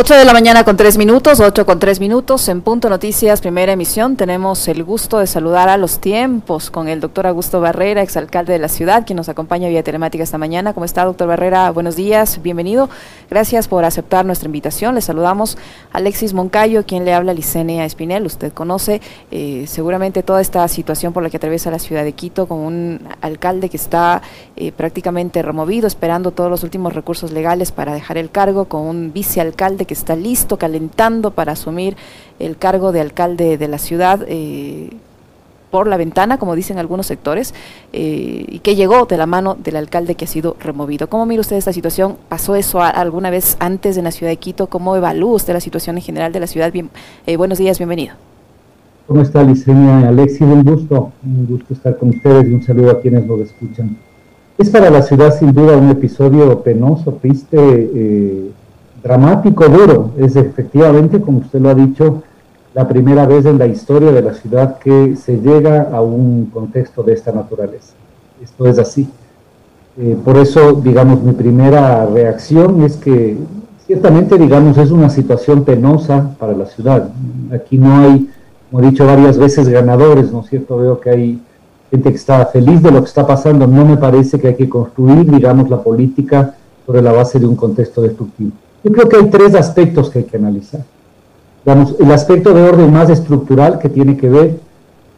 8 de la mañana con 3 minutos, 8 con 3 minutos, en Punto Noticias, primera emisión. Tenemos el gusto de saludar a los tiempos con el doctor Augusto Barrera, exalcalde de la ciudad, quien nos acompaña vía telemática esta mañana. ¿Cómo está, doctor Barrera? Buenos días, bienvenido. Gracias por aceptar nuestra invitación. Le saludamos a Alexis Moncayo, quien le habla Licenia Espinel. Usted conoce eh, seguramente toda esta situación por la que atraviesa la ciudad de Quito, con un alcalde que está eh, prácticamente removido, esperando todos los últimos recursos legales para dejar el cargo, con un vicealcalde que está listo, calentando para asumir el cargo de alcalde de la ciudad eh, por la ventana, como dicen algunos sectores, eh, y que llegó de la mano del alcalde que ha sido removido. ¿Cómo mira usted esta situación? ¿Pasó eso alguna vez antes en la ciudad de Quito? ¿Cómo evalúa usted la situación en general de la ciudad? Bien, eh, buenos días, bienvenido. ¿Cómo está, Licenia? Alexis, un gusto, un gusto estar con ustedes y un saludo a quienes nos escuchan. Es para la ciudad sin duda un episodio penoso, triste, dramático, duro. Es efectivamente, como usted lo ha dicho, la primera vez en la historia de la ciudad que se llega a un contexto de esta naturaleza. Esto es así. Eh, por eso, digamos, mi primera reacción es que ciertamente, digamos, es una situación penosa para la ciudad. Aquí no hay, como he dicho varias veces, ganadores, ¿no es cierto? Veo que hay gente que está feliz de lo que está pasando. No me parece que hay que construir, digamos, la política sobre la base de un contexto destructivo. Yo creo que hay tres aspectos que hay que analizar. Digamos, el aspecto de orden más estructural que tiene que ver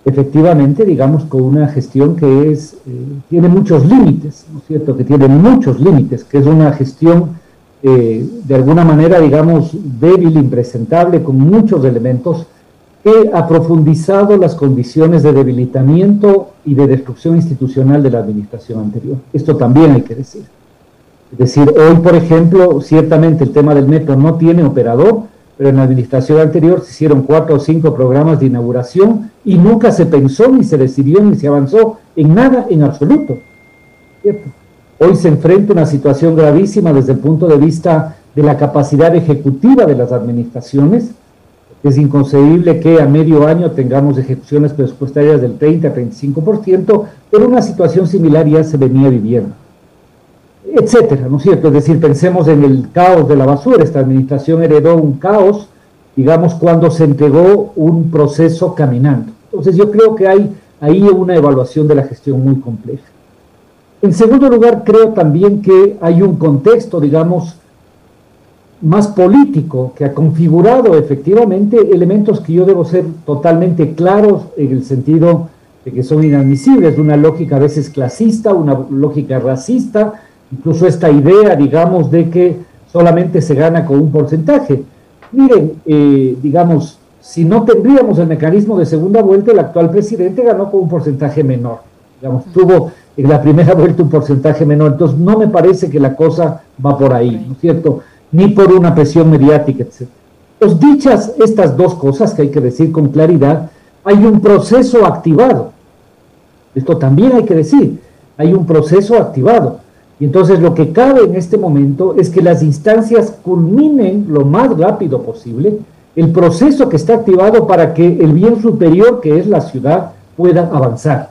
efectivamente, digamos, con una gestión que es, eh, tiene muchos límites, ¿no es cierto? Que tiene muchos límites, que es una gestión eh, de alguna manera, digamos, débil, impresentable, con muchos elementos, que ha profundizado las condiciones de debilitamiento y de destrucción institucional de la administración anterior. Esto también hay que decir. Es decir, hoy, por ejemplo, ciertamente el tema del metro no tiene operador, pero en la administración anterior se hicieron cuatro o cinco programas de inauguración y nunca se pensó, ni se decidió, ni se avanzó en nada en absoluto. Hoy se enfrenta una situación gravísima desde el punto de vista de la capacidad ejecutiva de las administraciones. Es inconcebible que a medio año tengamos ejecuciones presupuestarias del 30 a 35%, pero una situación similar ya se venía viviendo etcétera, ¿no es cierto? Es decir, pensemos en el caos de la basura. Esta administración heredó un caos, digamos, cuando se entregó un proceso caminando. Entonces yo creo que hay ahí una evaluación de la gestión muy compleja. En segundo lugar, creo también que hay un contexto, digamos, más político que ha configurado efectivamente elementos que yo debo ser totalmente claros en el sentido de que son inadmisibles, una lógica a veces clasista, una lógica racista, incluso esta idea, digamos, de que solamente se gana con un porcentaje. Miren, eh, digamos, si no tendríamos el mecanismo de segunda vuelta, el actual presidente ganó con un porcentaje menor. Digamos, tuvo en la primera vuelta un porcentaje menor. Entonces, no me parece que la cosa va por ahí, ¿no es cierto? Ni por una presión mediática, etc. Pues dichas estas dos cosas que hay que decir con claridad, hay un proceso activado. Esto también hay que decir, hay un proceso activado. Y entonces lo que cabe en este momento es que las instancias culminen lo más rápido posible el proceso que está activado para que el bien superior, que es la ciudad, pueda avanzar.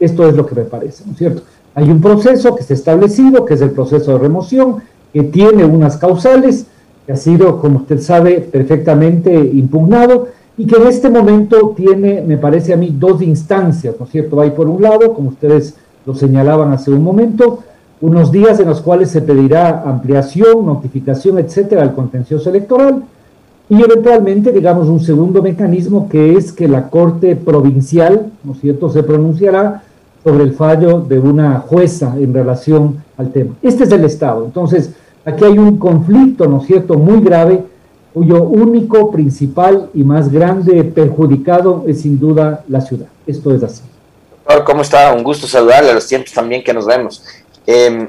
Esto es lo que me parece, ¿no es cierto? Hay un proceso que está establecido, que es el proceso de remoción, que tiene unas causales, que ha sido, como usted sabe, perfectamente impugnado y que en este momento tiene, me parece a mí, dos instancias, ¿no es cierto? Hay por un lado, como ustedes lo señalaban hace un momento, unos días en los cuales se pedirá ampliación, notificación, etcétera, al contencioso electoral y eventualmente, digamos, un segundo mecanismo que es que la Corte Provincial, ¿no es cierto?, se pronunciará sobre el fallo de una jueza en relación al tema. Este es el Estado. Entonces, aquí hay un conflicto, ¿no es cierto?, muy grave, cuyo único, principal y más grande perjudicado es sin duda la ciudad. Esto es así. ¿Cómo está? Un gusto saludarle a los tiempos también que nos vemos. Eh,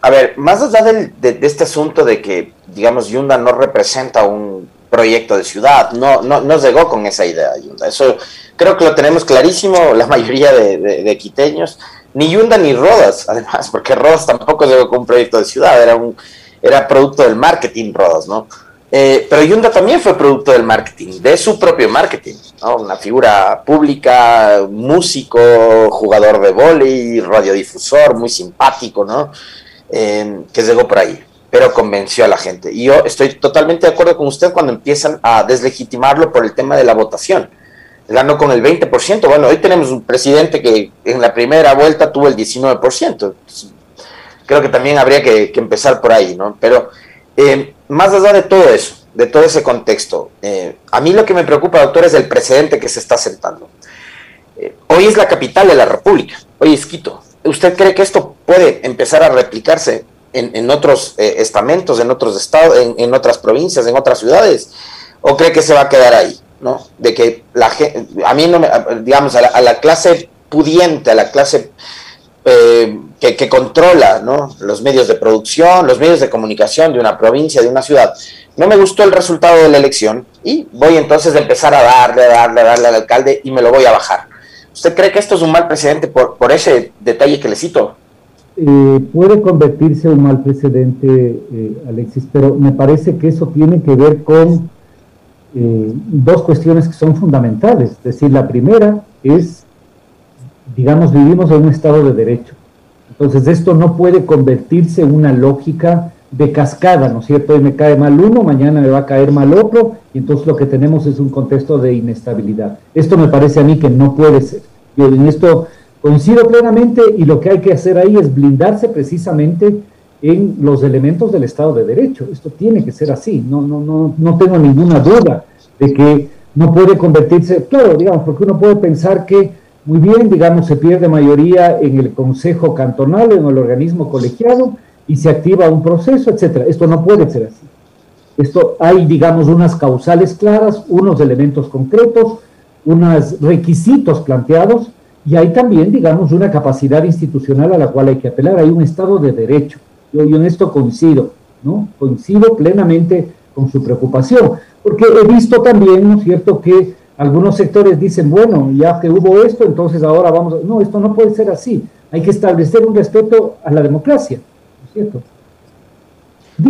a ver, más allá de, este asunto de que, digamos, Yunda no representa un proyecto de ciudad, no, no, no llegó con esa idea Yunda. Eso creo que lo tenemos clarísimo la mayoría de, de, quiteños, ni Yunda ni Rodas, además, porque Rodas tampoco llegó con un proyecto de ciudad, era, un, era producto del marketing Rodas, ¿no? Eh, pero Yunda también fue producto del marketing, de su propio marketing, ¿no? Una figura pública, músico, jugador de vóley, radiodifusor, muy simpático, ¿no? Eh, que llegó por ahí. pero convenció a la gente. Y yo estoy totalmente de acuerdo con usted cuando empiezan a deslegitimarlo por el tema de la votación. Ganó con el 20%. Bueno, hoy tenemos un presidente que en la primera vuelta tuvo el 19%. Creo que también habría que, empezar por ahí, ¿no? Pero eh, más allá de todo eso, de todo ese contexto, eh, a mí lo que me preocupa, doctor, es el precedente que se está sentando. Eh, hoy es la capital de la República, hoy es Quito. ¿Usted cree que esto puede empezar a replicarse en, otros estamentos, en otros estados, en, otras provincias, en otras ciudades? ¿O cree que se va a quedar ahí? ¿no? De que la gente, a mí no me, digamos, a la, clase pudiente, a la clase eh, que, controla los medios de producción, los medios de comunicación de una provincia, de una ciudad, no me gustó el resultado de la elección y voy entonces a empezar a darle, a darle, a darle al alcalde y me lo voy a bajar. ¿Usted cree que esto es un mal precedente por, por ese detalle que le cito? Eh, puede convertirse en un mal precedente, eh, Alexis, pero me parece que eso tiene que ver con eh, dos cuestiones que son fundamentales. Es decir, la primera es, digamos, vivimos en un Estado de Derecho. Entonces, esto no puede convertirse en una lógica de cascada, ¿no es cierto? Hoy me cae mal uno, mañana me va a caer mal otro, y entonces lo que tenemos es un contexto de inestabilidad. Esto me parece a mí que no puede ser. Yo en esto coincido plenamente y lo que hay que hacer ahí es blindarse precisamente en los elementos del Estado de Derecho. Esto tiene que ser así, no, no, no, no tengo ninguna duda de que no puede convertirse, claro, digamos, porque uno puede pensar que muy bien, digamos, se pierde mayoría en el Consejo Cantonal, en el organismo colegiado, y se activa un proceso, etcétera. Esto no puede ser así. Esto hay, digamos, unas causales claras, unos elementos concretos, unos requisitos planteados y hay también, digamos, una capacidad institucional a la cual hay que apelar. Hay un Estado de Derecho. Yo, yo en esto coincido, ¿no? Coincido plenamente con su preocupación, porque he visto también, ¿no es cierto?, que algunos sectores dicen, bueno, ya que hubo esto, entonces ahora vamos a... No, esto no puede ser así. Hay que establecer un respeto a la democracia.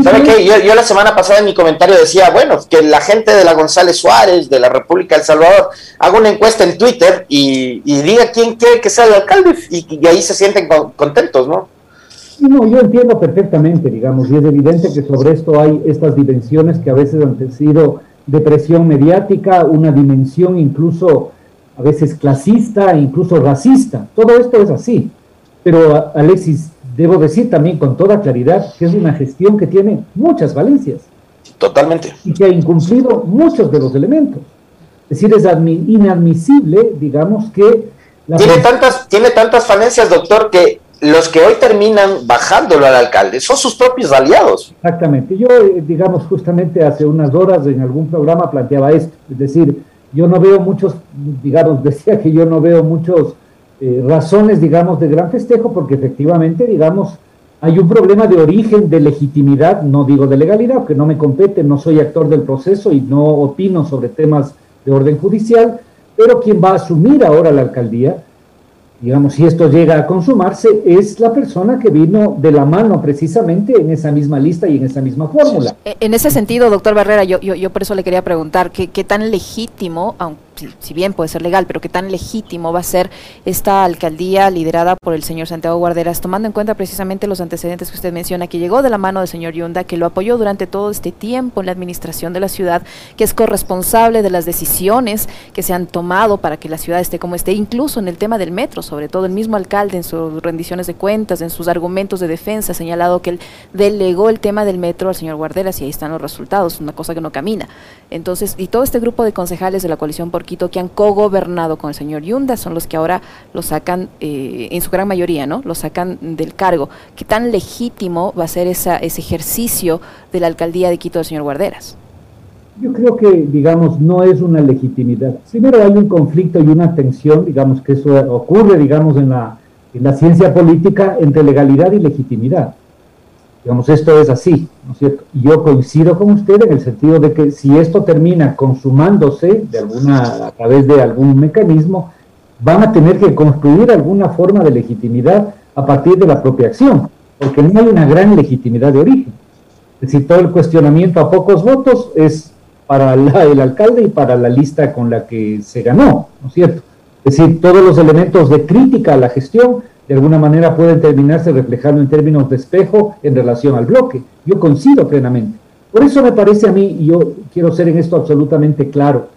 ¿Sabe qué? Yo, la semana pasada en mi comentario decía, bueno, que la gente de la González Suárez, de la República del Salvador, haga una encuesta en Twitter y, diga quién quiere que sea el alcalde y, ahí se sienten contentos, ¿no? No, yo entiendo perfectamente, digamos, y es evidente que sobre esto hay estas dimensiones que a veces han sido de presión mediática, una dimensión incluso a veces clasista, incluso racista. Todo esto es así. Pero Alexis, debo decir también con toda claridad que es una gestión que tiene muchas valencias. Totalmente. Y que ha incumplido muchos de los elementos. Es decir, es inadmisible, digamos, que... tiene, tantas, tiene tantas falencias, doctor, que los que hoy terminan bajándolo al alcalde son sus propios aliados. Exactamente. Yo, eh, digamos, justamente hace unas horas en algún programa planteaba esto. Es decir, yo no veo muchos, digamos, decía que yo no veo muchos eh, razones, digamos, de gran festejo, porque efectivamente, digamos, hay un problema de origen, de legitimidad, no digo de legalidad, que no me compete, no soy actor del proceso y no opino sobre temas de orden judicial, pero quien va a asumir ahora la alcaldía digamos, si esto llega a consumarse, es la persona que vino de la mano precisamente en esa misma lista y en esa misma fórmula. En ese sentido, doctor Barrera, yo, yo, yo por eso le quería preguntar, ¿qué, qué tan legítimo, aunque si, bien puede ser legal, pero qué tan legítimo va a ser esta alcaldía liderada por el señor Santiago Guarderas, tomando en cuenta precisamente los antecedentes que usted menciona, que llegó de la mano del señor Yunda, que lo apoyó durante todo este tiempo en la administración de la ciudad, que es corresponsable de las decisiones que se han tomado para que la ciudad esté como esté, incluso en el tema del metro, sobre todo el mismo alcalde en sus rendiciones de cuentas, en sus argumentos de defensa, ha señalado que él delegó el tema del metro al señor Guarderas y ahí están los resultados, una cosa que no camina. Entonces, y todo este grupo de concejales de la coalición por que han cogobernado con el señor Yunda son los que ahora lo sacan, eh, en su gran mayoría, ¿no? Lo sacan del cargo. ¿Qué tan legítimo va a ser esa, ese ejercicio de la alcaldía de Quito del señor Guarderas? Yo creo que, digamos, no es una legitimidad. Primero hay un conflicto y una tensión, digamos, que eso ocurre, digamos, en la ciencia política entre legalidad y legitimidad. Digamos, esto es así, ¿no es cierto? yo coincido con usted en el sentido de que si esto termina consumándose de alguna, a través de algún mecanismo, van a tener que construir alguna forma de legitimidad a partir de la propia acción, porque no hay una gran legitimidad de origen. Es decir, todo el cuestionamiento a pocos votos es para el alcalde y para la lista con la que se ganó, ¿no es cierto? Es decir, todos los elementos de crítica a la gestión de alguna manera pueden terminarse reflejando en términos de espejo en relación al bloque. Yo coincido plenamente. Por eso me parece a mí, y yo quiero ser en esto absolutamente claro,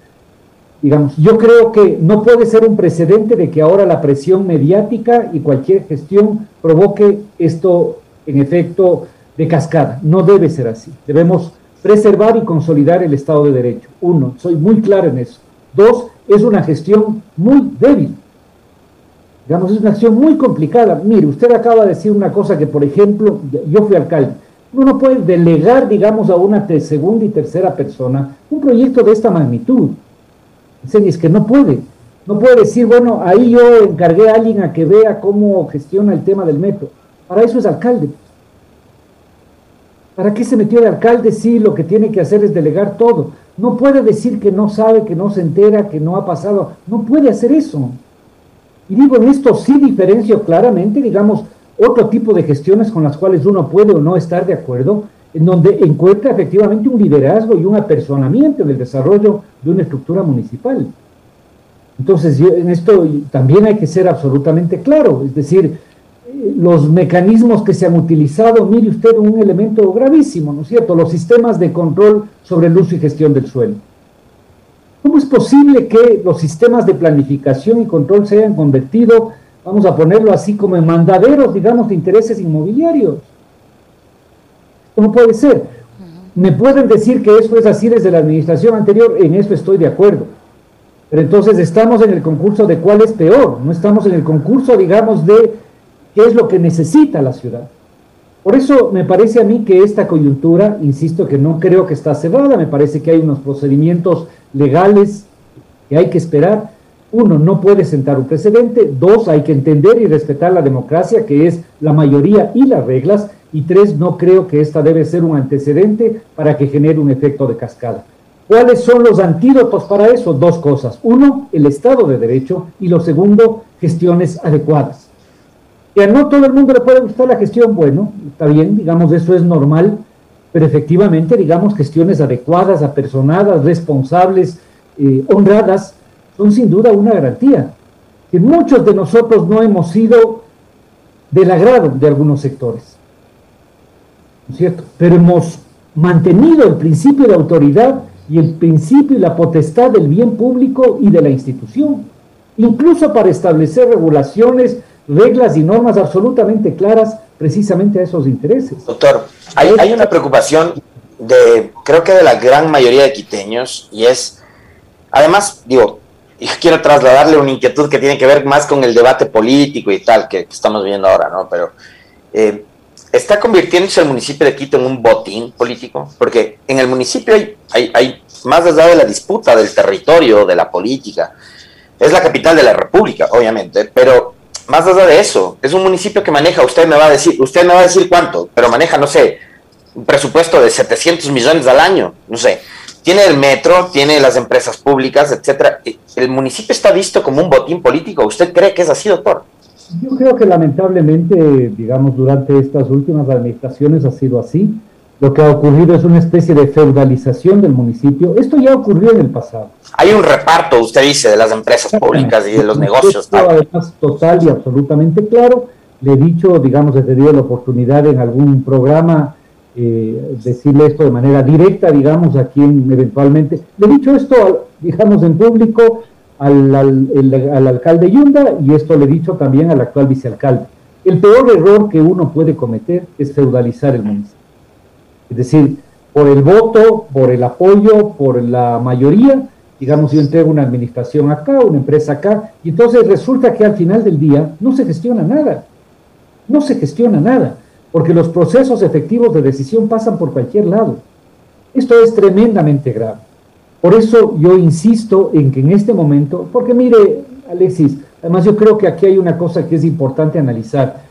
digamos, yo creo que no puede ser un precedente de que ahora la presión mediática y cualquier gestión provoque esto en efecto de cascada. No debe ser así. Debemos preservar y consolidar el Estado de Derecho. Uno, soy muy claro en eso. Dos, es una gestión muy débil. Digamos, es una acción muy complicada. Mire, usted acaba de decir una cosa que, por ejemplo, yo fui alcalde. Uno no puede delegar, digamos, a una segunda y tercera persona un proyecto de esta magnitud. Es que no puede. No puede decir, bueno, ahí yo encargué a alguien a que vea cómo gestiona el tema del metro. Para eso es alcalde. ¿Para qué se metió de alcalde si lo que tiene que hacer es delegar todo? No puede decir que no sabe, que no se entera, que no ha pasado. No puede hacer eso. Y digo, en esto sí diferencio claramente, digamos, otro tipo de gestiones con las cuales uno puede o no estar de acuerdo, en donde encuentra efectivamente un liderazgo y un apersonamiento en el desarrollo de una estructura municipal. Entonces, en esto también hay que ser absolutamente claro, es decir, los mecanismos que se han utilizado, mire usted un elemento gravísimo, ¿no es cierto? Los sistemas de control sobre el uso y gestión del suelo. ¿Cómo es posible que los sistemas de planificación y control se hayan convertido, vamos a ponerlo así, como en mandaderos, digamos, de intereses inmobiliarios? ¿Cómo puede ser? Me pueden decir que eso es así desde la administración anterior, en eso estoy de acuerdo. Pero entonces estamos en el concurso de cuál es peor, no estamos en el concurso, digamos, de qué es lo que necesita la ciudad. Por eso me parece a mí que esta coyuntura, insisto que no creo que está cerrada, me parece que hay unos procedimientos legales que hay que esperar. Uno, no puede sentar un precedente. Dos, hay que entender y respetar la democracia, que es la mayoría y las reglas. Y tres, no creo que esta debe ser un antecedente para que genere un efecto de cascada. ¿Cuáles son los antídotos para eso? Dos cosas. Uno, el Estado de Derecho y lo segundo, gestiones adecuadas. Que a no todo el mundo le puede gustar la gestión, bueno, está bien, digamos, eso es normal, pero efectivamente, digamos, gestiones adecuadas, apersonadas, responsables, eh, honradas, son sin duda una garantía. Que muchos de nosotros no hemos sido del agrado de algunos sectores, ¿no es cierto? Pero hemos mantenido el principio de autoridad y el principio y la potestad del bien público y de la institución, incluso para establecer regulaciones reglas y normas absolutamente claras precisamente a esos intereses. Doctor, hay, una preocupación de, creo que de la gran mayoría de quiteños, y es, además, digo, quiero trasladarle una inquietud que tiene que ver más con el debate político y tal que, estamos viendo ahora, ¿no? Pero eh, está convirtiéndose el municipio de Quito en un botín político, porque en el municipio hay, hay, hay más allá de la disputa del territorio, de la política, es la capital de la república, obviamente, pero más allá de eso, es un municipio que maneja, usted me va a decir, usted me va a decir cuánto, pero maneja, no sé, un presupuesto de 700 millones al año, no sé. Tiene el metro, tiene las empresas públicas, etcétera. ¿El municipio está visto como un botín político? ¿Usted cree que es así, doctor? Yo creo que lamentablemente, digamos, durante estas últimas administraciones ha sido así lo que ha ocurrido es una especie de feudalización del municipio. Esto ya ocurrió en el pasado. Hay un reparto, usted dice, de las empresas públicas y de los negocios. Además, total y absolutamente claro. Le he dicho, digamos, he tenido la oportunidad en algún programa eh, decirle esto de manera directa, digamos, a quien eventualmente. Le he dicho esto, digamos, en público al, al alcalde Yunda y esto le he dicho también al actual vicealcalde. El peor error que uno puede cometer es feudalizar el municipio. Es decir, por el voto, por el apoyo, por la mayoría, digamos, yo entrego una administración acá, una empresa acá, y entonces resulta que al final del día no se gestiona nada. No se gestiona nada, porque los procesos efectivos de decisión pasan por cualquier lado. Esto es tremendamente grave. Por eso yo insisto en que en este momento, porque mire, Alexis, además yo creo que aquí hay una cosa que es importante analizar.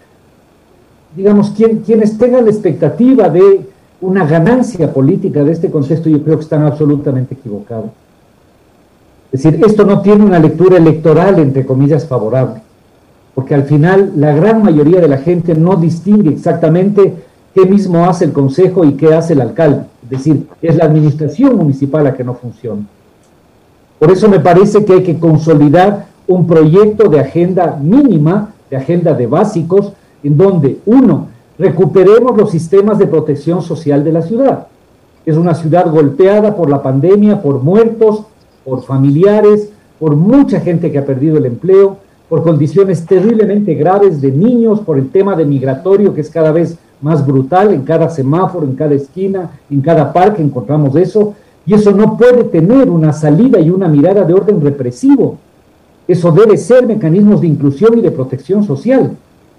Digamos, quienes tengan la expectativa de una ganancia política de este contexto, yo creo que están absolutamente equivocados. Es decir, esto no tiene una lectura electoral, entre comillas, favorable, porque al final la gran mayoría de la gente no distingue exactamente qué mismo hace el consejo y qué hace el alcalde. Es decir, es la administración municipal la que no funciona. Por eso me parece que hay que consolidar un proyecto de agenda mínima de agenda de básicos, en donde, uno, recuperemos los sistemas de protección social de la ciudad. Es una ciudad golpeada por la pandemia, por muertos, por familiares, por mucha gente que ha perdido el empleo, por condiciones terriblemente graves de niños, por el tema de migratorio que es cada vez más brutal, en cada semáforo, en cada esquina, en cada parque encontramos eso, y eso no puede tener una salida y una mirada de orden represivo. Eso debe ser mecanismos de inclusión y de protección social.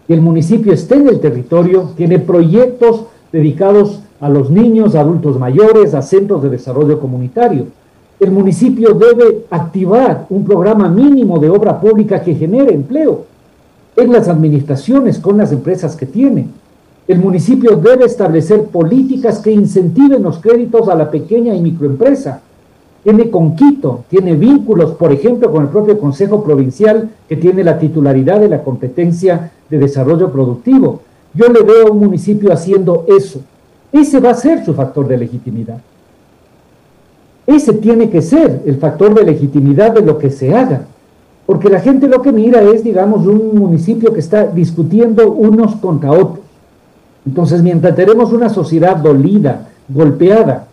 Que el municipio esté en el territorio, tiene proyectos dedicados a los niños, adultos mayores, a centros de desarrollo comunitario. El municipio debe activar un programa mínimo de obra pública que genere empleo en las administraciones con las empresas que tiene. El municipio debe establecer políticas que incentiven los créditos a la pequeña y microempresa. Tiene con Quito, tiene vínculos, por ejemplo, con el propio Consejo Provincial, que tiene la titularidad de la competencia de desarrollo productivo. Yo le veo a un municipio haciendo eso. Ese va a ser su factor de legitimidad. Ese tiene que ser el factor de legitimidad de lo que se haga. Porque la gente lo que mira es, digamos, un municipio que está discutiendo unos contra otros. Entonces, mientras tenemos una sociedad dolida, golpeada,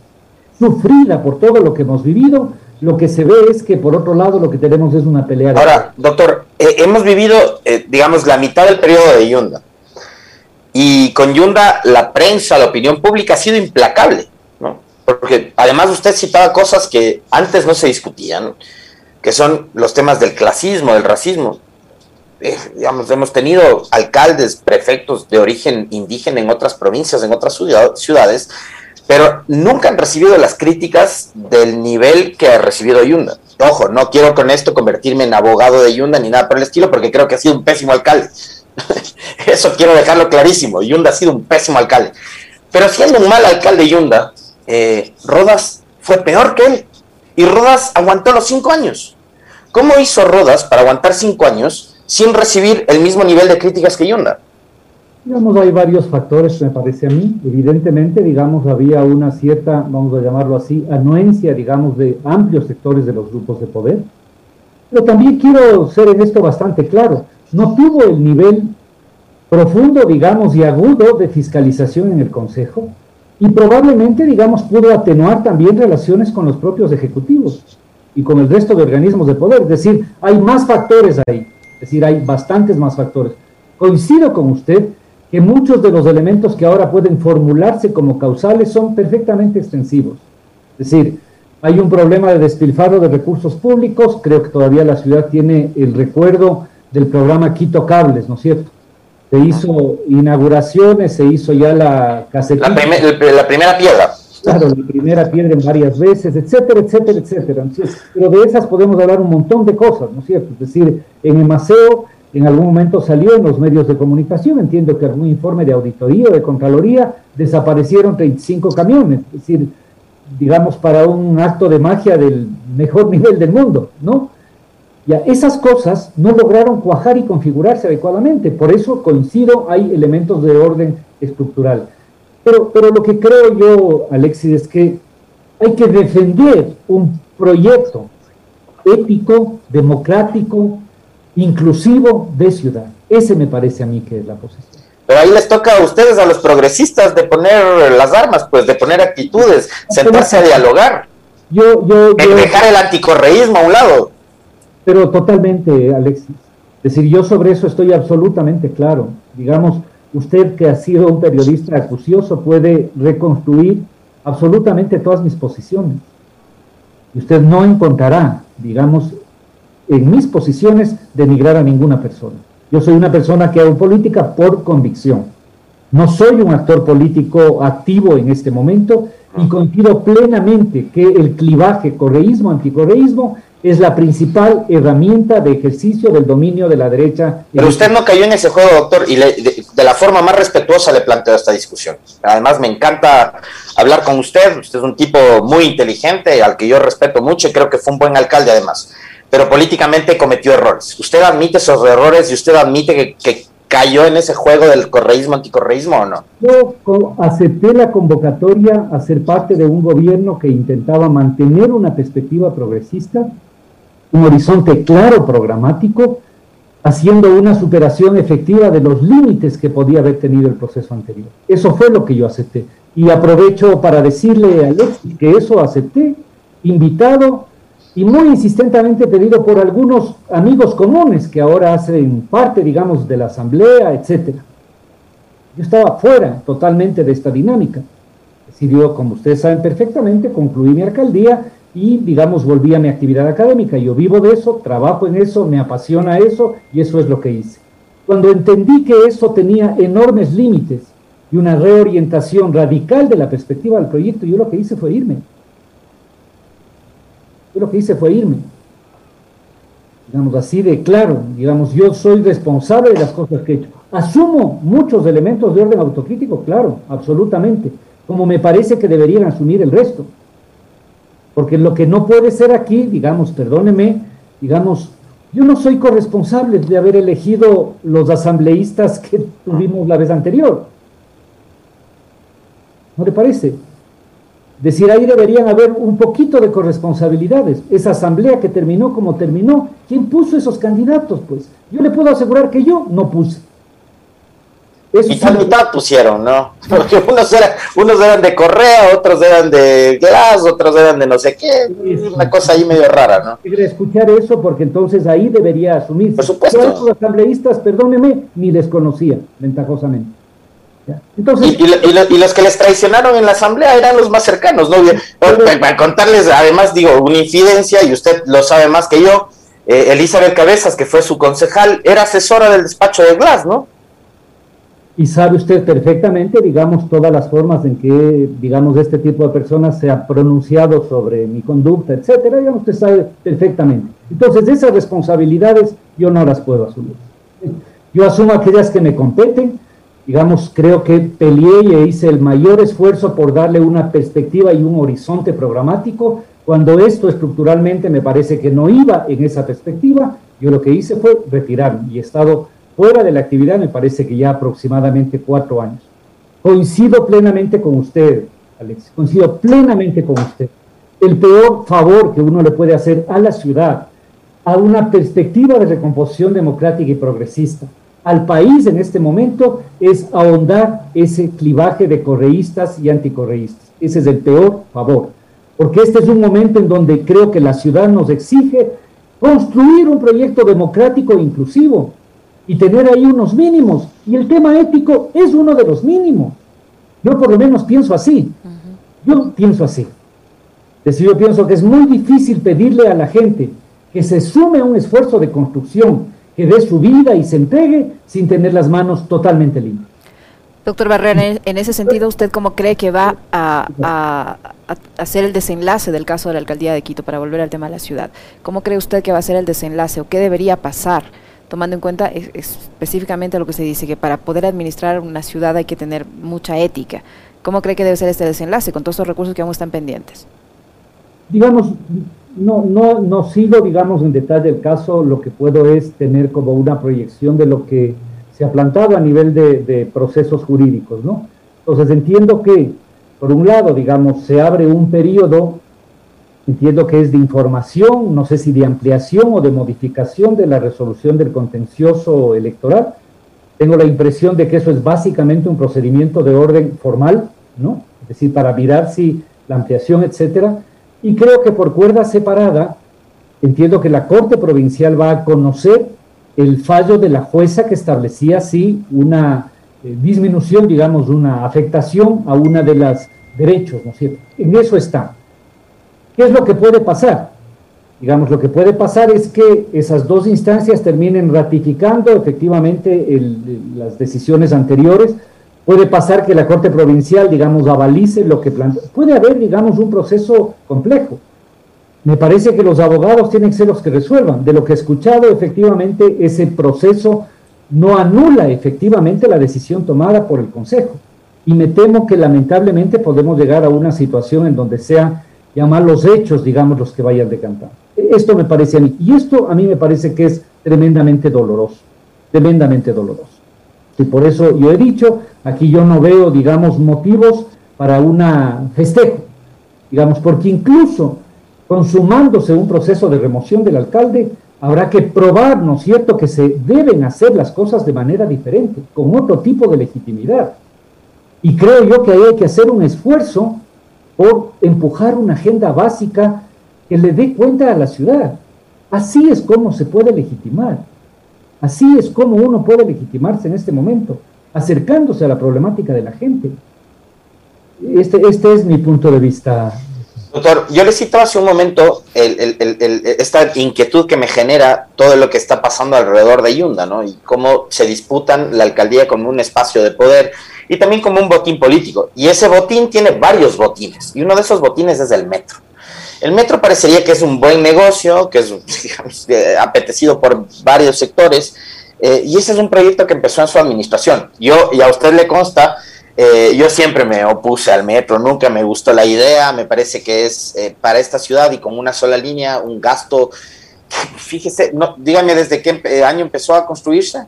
sufrida por todo lo que hemos vivido, lo que se ve es que por otro lado lo que tenemos es una pelea. Ahora, doctor, eh, hemos vivido, eh, digamos, la mitad del periodo de Yunda. Y con Yunda la prensa, la opinión pública ha sido implacable, ¿no? Porque además usted citaba cosas que antes no se discutían, que son los temas del clasismo, del racismo. Eh, digamos, hemos tenido alcaldes, prefectos de origen indígena en otras provincias, en otras ciudades, pero nunca han recibido las críticas del nivel que ha recibido Yunda. Ojo, no quiero con esto convertirme en abogado de Yunda ni nada por el estilo, porque creo que ha sido un pésimo alcalde. Eso quiero dejarlo clarísimo. Yunda ha sido un pésimo alcalde. Pero siendo un mal alcalde Yunda, eh, Rodas fue peor que él. Y Rodas aguantó los cinco años. ¿Cómo hizo Rodas para aguantar cinco años sin recibir el mismo nivel de críticas que Yunda? Digamos, hay varios factores, me parece a mí. Evidentemente, digamos, había una cierta, vamos a llamarlo así, anuencia, digamos, de amplios sectores de los grupos de poder. Pero también quiero ser en esto bastante claro. No tuvo el nivel profundo, digamos, y agudo de fiscalización en el Consejo y probablemente, digamos, pudo atenuar también relaciones con los propios ejecutivos y con el resto de organismos de poder. Es decir, hay más factores ahí. Es decir, hay bastantes más factores. Coincido con usted que muchos de los elementos que ahora pueden formularse como causales son perfectamente extensivos. Es decir, hay un problema de despilfarro de recursos públicos, creo que todavía la ciudad tiene el recuerdo del programa Quito Cables, ¿no es cierto? Se hizo inauguraciones, se hizo ya la casetita. La, la primera piedra. Claro, la primera piedra en varias veces, etcétera, etcétera, etcétera. Pero de esas podemos hablar un montón de cosas, ¿no es cierto? Es decir, en el Maceo en algún momento salió en los medios de comunicación, entiendo que algún informe de auditoría o de Contraloría, desaparecieron 35 camiones, es decir, digamos, para un acto de magia del mejor nivel del mundo, ¿no? Ya, esas cosas no lograron cuajar y configurarse adecuadamente, por eso coincido, hay elementos de orden estructural. Pero, pero lo que creo yo, Alexis, es que hay que defender un proyecto ético, democrático, inclusivo de ciudad. Ese me parece a mí que es la posición. Pero ahí les toca a ustedes, a los progresistas, de poner las armas, pues de poner actitudes, sentarse a dialogar. Yo, yo, dejar el anticorreísmo a un lado. Pero totalmente, Alexis. Es decir, yo sobre eso estoy absolutamente claro. Digamos, usted que ha sido un periodista acucioso puede reconstruir absolutamente todas mis posiciones. Y usted no encontrará, digamos, en mis posiciones denigrar a ninguna persona. Yo soy una persona que hago política por convicción. No soy un actor político activo en este momento y coincido plenamente que el clivaje correísmo-anticorreísmo es la principal herramienta de ejercicio del dominio de la derecha. Pero usted no cayó en ese juego, doctor, y de, la forma más respetuosa le planteo esta discusión. Además, me encanta hablar con usted. Usted es un tipo muy inteligente, al que yo respeto mucho y creo que fue un buen alcalde además pero políticamente cometió errores. ¿Usted admite esos errores y usted admite que, cayó en ese juego del correísmo, anticorreísmo o no? Yo acepté la convocatoria a ser parte de un gobierno que intentaba mantener una perspectiva progresista, un horizonte claro programático, haciendo una superación efectiva de los límites que podía haber tenido el proceso anterior. Eso fue lo que yo acepté. Y aprovecho para decirle a Alexis que eso acepté, invitado y muy insistentemente pedido por algunos amigos comunes que ahora hacen parte, digamos, de la asamblea, etcétera. Yo estaba fuera totalmente de esta dinámica. Decidió, como ustedes saben perfectamente, concluí mi alcaldía y, digamos, volví a mi actividad académica. Yo vivo de eso, trabajo en eso, me apasiona eso y eso es lo que hice. Cuando entendí que eso tenía enormes límites y una reorientación radical de la perspectiva del proyecto, yo lo que hice fue irme. Yo lo que hice fue irme. Digamos así de claro, digamos, yo soy responsable de las cosas que he hecho. Asumo muchos elementos de orden autocrítico, claro, absolutamente, como me parece que deberían asumir el resto. Porque lo que no puede ser aquí, digamos, perdóneme, digamos, yo no soy corresponsable de haber elegido los asambleístas que tuvimos la vez anterior. ¿No le parece? Decir, ahí deberían haber un poquito de corresponsabilidades. Esa asamblea que terminó como terminó, ¿quién puso esos candidatos? Pues yo le puedo asegurar que yo no puse. Eso y mitad pusieron, ¿no? Porque unos eran, unos eran de Correa, otros eran de Glass, otros eran de no sé qué. Una cosa ahí medio rara, ¿no? Quiero escuchar eso porque entonces ahí debería asumir. Por supuesto. los asambleístas, perdóneme, ni les conocía, ventajosamente. Entonces, y, los que les traicionaron en la asamblea eran los más cercanos, ¿no? Para contarles, además, digo, una infidencia, y usted lo sabe más que yo, eh, Elizabeth Cabezas, que fue su concejal, era asesora del despacho de Glass, ¿no? Y sabe usted perfectamente, digamos, todas las formas en que, digamos, este tipo de personas se ha pronunciado sobre mi conducta, etcétera, digamos, usted sabe perfectamente. Entonces, esas responsabilidades yo no las puedo asumir. Yo asumo aquellas que me competen, digamos, creo que peleé y hice el mayor esfuerzo por darle una perspectiva y un horizonte programático. Cuando esto estructuralmente me parece que no iba en esa perspectiva, yo lo que hice fue retirarme y he estado fuera de la actividad, me parece que ya aproximadamente cuatro años. Coincido plenamente con usted, Alex, coincido plenamente con usted. El peor favor que uno le puede hacer a la ciudad, a una perspectiva de recomposición democrática y progresista, al país en este momento, es ahondar ese clivaje de correístas y anticorreístas. Ese es el peor favor, porque este es un momento en donde creo que la ciudad nos exige construir un proyecto democrático e inclusivo, y tener ahí unos mínimos. Y el tema ético es uno de los mínimos. Yo por lo menos pienso así. Yo pienso así. Es decir, yo pienso que es muy difícil pedirle a la gente que se sume a un esfuerzo de construcción, que dé su vida y se entregue sin tener las manos totalmente limpias. Doctor Barrera, en ese sentido, ¿usted cómo cree que va a, a, hacer el desenlace del caso de la alcaldía de Quito para volver al tema de la ciudad? ¿Cómo cree usted que va a ser el desenlace o qué debería pasar? tomando en cuenta específicamente lo que se dice, que para poder administrar una ciudad hay que tener mucha ética. ¿Cómo cree que debe ser este desenlace con todos estos recursos que aún están pendientes? Digamos, no, no, no sigo, digamos, en detalle el caso, lo que puedo es tener como una proyección de lo que se ha plantado a nivel de, de procesos jurídicos, ¿no? Entonces entiendo que, por un lado, digamos, se abre un periodo Entiendo que es de información, no sé si de ampliación o de modificación de la resolución del contencioso electoral. Tengo la impresión de que eso es básicamente un procedimiento de orden formal, ¿no? Es decir, para mirar si la ampliación, etcétera. Y creo que por cuerda separada, entiendo que la Corte Provincial va a conocer el fallo de la jueza que establecía así una eh, disminución, digamos, una afectación a una de las derechos, ¿no es cierto? En eso está. ¿Qué es lo que puede pasar? Digamos, lo que puede pasar es que esas dos instancias terminen ratificando efectivamente las decisiones anteriores. Puede pasar que la Corte Provincial, digamos, avalice lo que plantea. Puede haber, digamos, un proceso complejo. Me parece que los abogados tienen que ser los que resuelvan. De lo que he escuchado, efectivamente, ese proceso no anula efectivamente la decisión tomada por el Consejo. Y me temo que lamentablemente podemos llegar a una situación en donde sea llamar los hechos, digamos, los que vayan decantando. Esto me parece a mí, y esto a mí me parece que es tremendamente doloroso, tremendamente doloroso. Y por eso yo he dicho, aquí yo no veo, digamos, motivos para una festejo, digamos, porque incluso consumándose un proceso de remoción del alcalde, Habrá que probar, ¿no es cierto?, que se deben hacer las cosas de manera diferente, con otro tipo de legitimidad. Y creo yo que hay que hacer un esfuerzo por empujar una agenda básica que le dé cuenta a la ciudad. Así es como se puede legitimar. Así es como uno puede legitimarse en este momento, acercándose a la problemática de la gente. Este, este es mi punto de vista, Doctor, yo le citaba hace un momento esta inquietud que me genera todo lo que está pasando alrededor de Yunda, ¿no? Y cómo se disputan la alcaldía como un espacio de poder y también como un botín político. Y ese botín tiene varios botines, y uno de esos botines es el metro. El metro parecería que es un buen negocio, que es digamos, apetecido por varios sectores, eh, y ese es un proyecto que empezó en su administración. Yo, y a usted le consta, eh, yo siempre me opuse al metro, nunca me gustó la idea, me parece que es eh, para esta ciudad y con una sola línea un gasto, fíjese, no, dígame desde qué año empezó a construirse.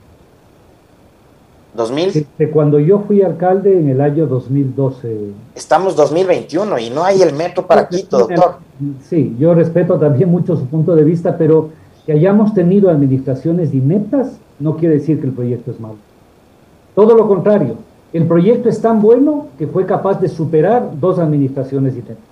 ¿2000? De cuando yo fui alcalde en el año 2012. Estamos 2021 y no hay el metro para Quito, doctor. Sí, yo respeto también mucho su punto de vista, pero que hayamos tenido administraciones ineptas no quiere decir que el proyecto es malo. Todo lo contrario, el proyecto es tan bueno que fue capaz de superar dos administraciones diferentes.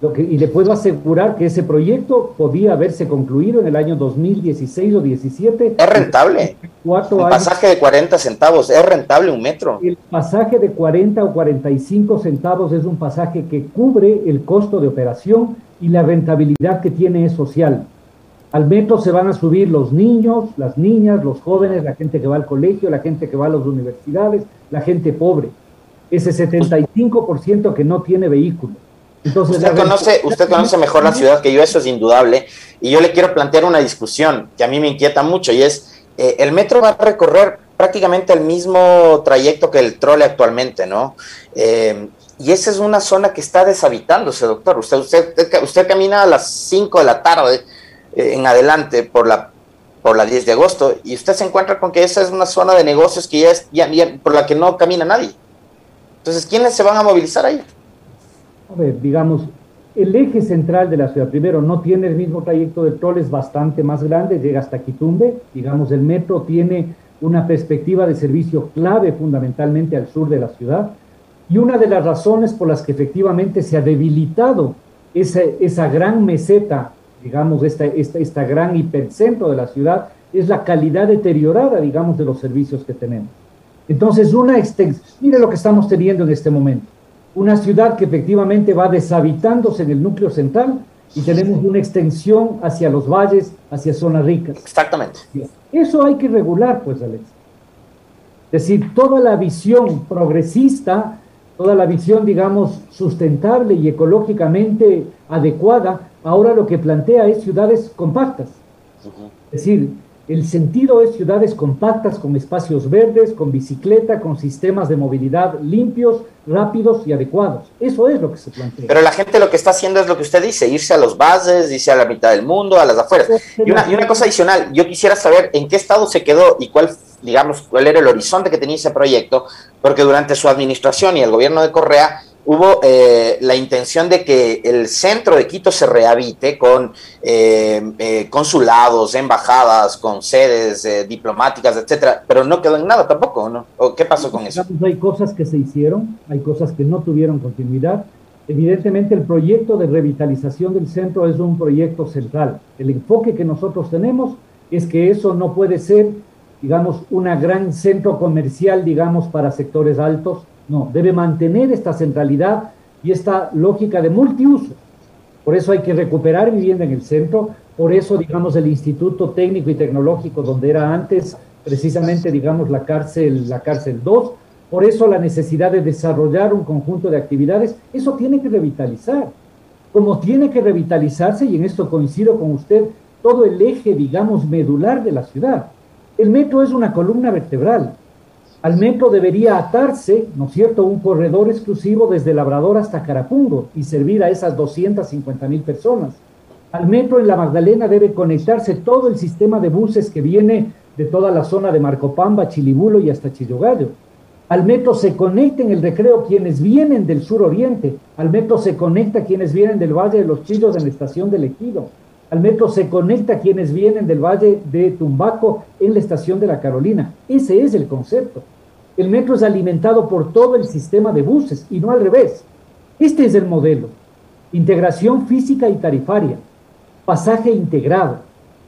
Lo que, y le puedo asegurar que ese proyecto podía haberse concluido en el año 2016 o 17. Es rentable. un pasaje de 40 centavos, es rentable un metro. El pasaje de 40 o 45 centavos es un pasaje que cubre el costo de operación y la rentabilidad que tiene es social. Al metro se van a subir los niños, las niñas, los jóvenes, la gente que va al colegio, la gente que va a las universidades, la gente pobre. Ese 75% que no tiene vehículo. Entonces, usted, conoce, usted conoce mejor la ciudad que yo, eso es indudable. Y yo le quiero plantear una discusión que a mí me inquieta mucho y es, eh, el metro va a recorrer prácticamente el mismo trayecto que el trole actualmente, ¿no? Eh, y esa es una zona que está deshabitándose, doctor. Usted, usted, usted camina a las 5 de la tarde eh, en adelante por la por la 10 de agosto y usted se encuentra con que esa es una zona de negocios que ya es ya, por la que no camina nadie. Entonces, ¿quiénes se van a movilizar ahí? A ver, digamos, el eje central de la ciudad, primero, no tiene el mismo trayecto del troll, es bastante más grande, llega hasta Quitumbe. Digamos, el metro tiene una perspectiva de servicio clave fundamentalmente al sur de la ciudad. Y una de las razones por las que efectivamente se ha debilitado esa, esa gran meseta digamos, esta, esta, esta gran hipercentro de la ciudad, es la calidad deteriorada, digamos, de los servicios que tenemos. Entonces, una extensión, mire lo que estamos teniendo en este momento, una ciudad que efectivamente va deshabitándose en el núcleo central y tenemos una extensión hacia los valles, hacia zonas ricas. Exactamente. Eso hay que regular, pues, Alex. Es decir, toda la visión progresista, toda la visión, digamos, sustentable y ecológicamente adecuada, ahora lo que plantea es ciudades compactas. Es decir, el sentido es ciudades compactas con espacios verdes, con bicicleta, con sistemas de movilidad limpios, rápidos y adecuados. Eso es lo que se plantea. Pero la gente lo que está haciendo es lo que usted dice, irse a los bases, irse a la mitad del mundo, a las afueras. Y una, y una cosa adicional, yo quisiera saber en qué estado se quedó y cuál, digamos, cuál era el horizonte que tenía ese proyecto, porque durante su administración y el gobierno de Correa hubo eh, la intención de que el centro de Quito se rehabite con eh, eh, consulados, embajadas, con sedes diplomáticas, etcétera, pero no quedó en nada tampoco, ¿no? ¿Qué pasó con eso? Hay cosas que se hicieron, hay cosas que no tuvieron continuidad. Evidentemente el proyecto de revitalización del centro es un proyecto central. El enfoque que nosotros tenemos es que eso no puede ser, digamos, un gran centro comercial, digamos, para sectores altos, no, debe mantener esta centralidad y esta lógica de multiuso. Por eso hay que recuperar vivienda en el centro, por eso, digamos, el Instituto Técnico y Tecnológico, donde era antes precisamente, digamos, la cárcel, la cárcel 2, por eso la necesidad de desarrollar un conjunto de actividades, eso tiene que revitalizar. Como tiene que revitalizarse, y en esto coincido con usted, todo el eje, digamos, medular de la ciudad. El metro es una columna vertebral. Al metro debería atarse, ¿no es cierto?, un corredor exclusivo desde Labrador hasta Carapungo y servir a esas 250 mil personas. Al metro en la Magdalena debe conectarse todo el sistema de buses que viene de toda la zona de Marcopamba, Chilibulo y hasta Chillogallo. Al metro se conecta en el recreo quienes vienen del sur oriente. Al metro se conecta quienes vienen del Valle de los Chillos en la estación del Ejido. Al metro se conecta quienes vienen del Valle de Tumbaco en la estación de la Carolina. Ese es el concepto. El metro es alimentado por todo el sistema de buses y no al revés. Este es el modelo. Integración física y tarifaria. Pasaje integrado.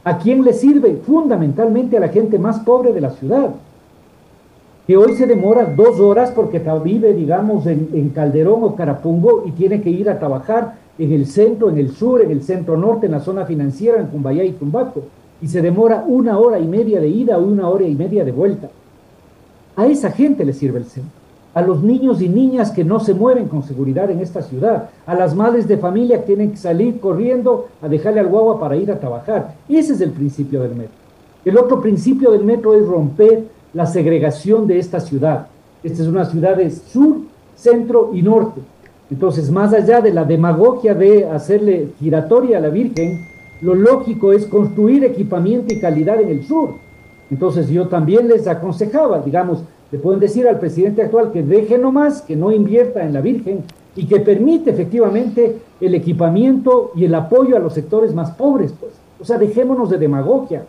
¿A quién le sirve? Fundamentalmente a la gente más pobre de la ciudad que hoy se demora dos horas porque vive, digamos, en, Calderón o Carapungo y tiene que ir a trabajar en el centro, en el sur, en el centro norte, en la zona financiera, en Cumbayá y Tumbaco, y se demora una hora y media de ida o una hora y media de vuelta. A esa gente le sirve el centro, a los niños y niñas que no se mueven con seguridad en esta ciudad, a las madres de familia que tienen que salir corriendo a dejarle al guagua para ir a trabajar. Ese es el principio del metro. El otro principio del metro es romper la segregación de esta ciudad. Esta es una ciudad de sur, centro y norte. Entonces, más allá de la demagogia de hacerle giratoria a la Virgen, lo lógico es construir equipamiento y calidad en el sur. Entonces, yo también les aconsejaba, digamos, le pueden decir al presidente actual que deje nomás, que no invierta en la Virgen y que permite efectivamente el equipamiento y el apoyo a los sectores más pobres. Pues. O sea, dejémonos de demagogia.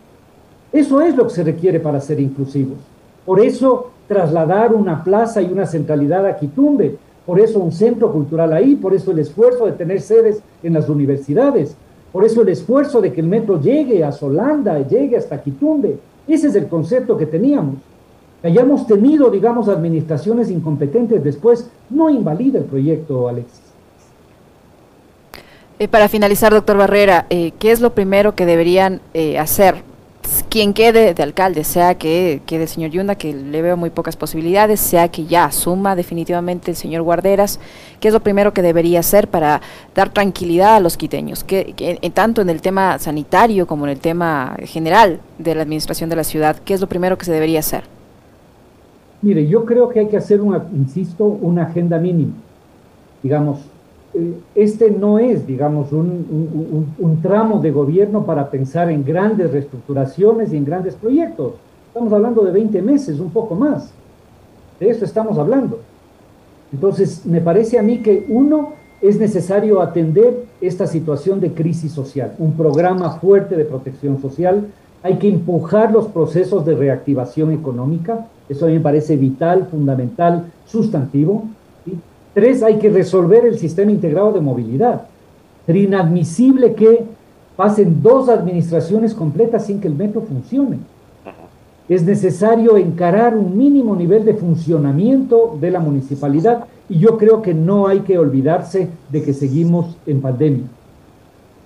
Eso es lo que se requiere para ser inclusivos. Por eso trasladar una plaza y una centralidad a Quitumbe, por eso un centro cultural ahí, por eso el esfuerzo de tener sedes en las universidades, por eso el esfuerzo de que el metro llegue a Solanda, llegue hasta Quitumbe. Ese es el concepto que teníamos. Que hayamos tenido, digamos, administraciones incompetentes después, no invalida el proyecto, Alexis. Eh, para finalizar, doctor Barrera, eh, ¿qué es lo primero que deberían eh, hacer quien quede de alcalde, sea que quede el señor Yunda, que le veo muy pocas posibilidades, sea que ya asuma definitivamente el señor Guarderas, ¿qué es lo primero que debería hacer para dar tranquilidad a los quiteños? Que, tanto en el tema sanitario como en el tema general de la administración de la ciudad, ¿qué es lo primero que se debería hacer? Mire, yo creo que hay que hacer, una, insisto, una agenda mínima. Digamos, este no es, digamos, un, tramo de gobierno para pensar en grandes reestructuraciones y en grandes proyectos. Estamos hablando de 20 meses, un poco más. De eso estamos hablando. Entonces, me parece a mí que uno es necesario atender esta situación de crisis social, un programa fuerte de protección social, hay que empujar los procesos de reactivación económica, eso a mí me parece vital, fundamental, sustantivo, Tres, hay que resolver el sistema integrado de movilidad. Es inadmisible que pasen dos administraciones completas sin que el metro funcione. Es necesario encarar un mínimo nivel de funcionamiento de la municipalidad y yo creo que no hay que olvidarse de que seguimos en pandemia.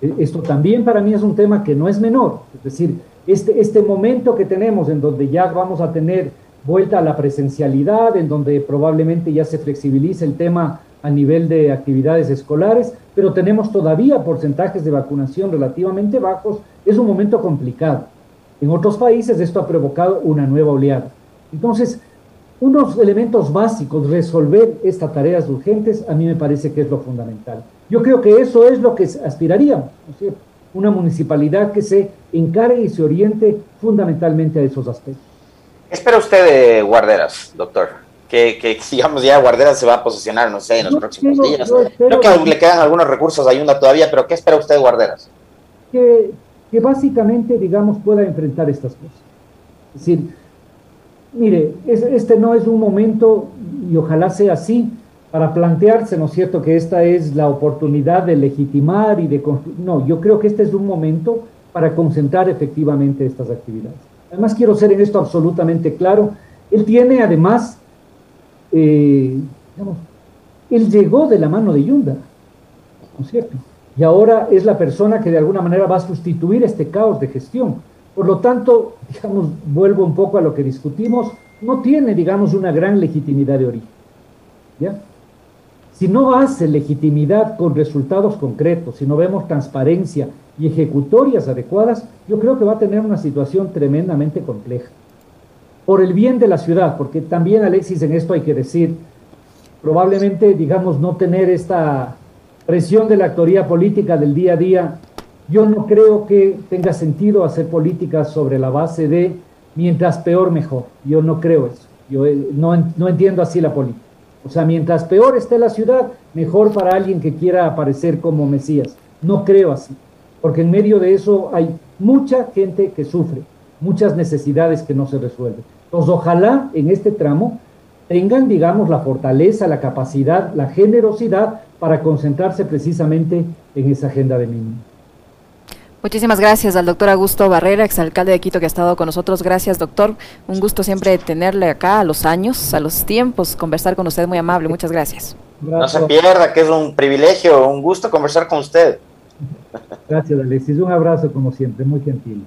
E, esto también para mí es un tema que no es menor. Es decir, este, este momento que tenemos en donde ya vamos a tener vuelta a la presencialidad, en donde probablemente ya se flexibilice el tema a nivel de actividades escolares, pero tenemos todavía porcentajes de vacunación relativamente bajos, es un momento complicado. En otros países esto ha provocado una nueva oleada. Entonces, unos elementos básicos, resolver estas tareas urgentes, a mí me parece que es lo fundamental. Yo creo que eso es lo que aspiraríamos, una municipalidad que se encargue y se oriente fundamentalmente a esos aspectos. ¿Qué espera usted de Guarderas, doctor? Que, que, digamos, ya Guarderas se va a posicionar, no sé, en los próximos días. Creo que le quedan algunos recursos a Ayunda todavía, pero ¿qué espera usted de Guarderas? Que, que básicamente, digamos, pueda enfrentar estas cosas. Es decir, mire, este no es un momento, y ojalá sea así, para plantearse, ¿no es cierto?, que esta es la oportunidad de legitimar y de construir. No, yo creo que este es un momento para concentrar efectivamente estas actividades. Además quiero ser en esto absolutamente claro. Él tiene además, eh, digamos, él llegó de la mano de Yunda, ¿no es cierto? Y ahora es la persona que de alguna manera va a sustituir este caos de gestión. Por lo tanto, digamos, vuelvo un poco a lo que discutimos, no tiene, digamos, una gran legitimidad de origen. ¿Ya? Si no hace legitimidad con resultados concretos, si no vemos transparencia y ejecutorias adecuadas, yo creo que va a tener una situación tremendamente compleja. Por el bien de la ciudad, porque también Alexis en esto hay que decir, probablemente, digamos, no tener esta presión de la actoría política del día a día, yo no creo que tenga sentido hacer políticas sobre la base de mientras peor mejor. Yo no creo eso. Yo eh, no, no entiendo así la política. O sea, mientras peor esté la ciudad, mejor para alguien que quiera aparecer como Mesías. No creo así porque en medio de eso hay mucha gente que sufre, muchas necesidades que no se resuelven. Entonces, ojalá en este tramo tengan, digamos, la fortaleza, la capacidad, la generosidad para concentrarse precisamente en esa agenda de mínimo. Muchísimas gracias al doctor Augusto Barrera, exalcalde de Quito, que ha estado con nosotros. Gracias, doctor. Un gusto siempre tenerle acá a los años, a los tiempos, conversar con usted, muy amable. Muchas gracias. No se pierda, que es un privilegio, un gusto conversar con usted. Gracias, Alexis. Un abrazo, como siempre, muy gentil.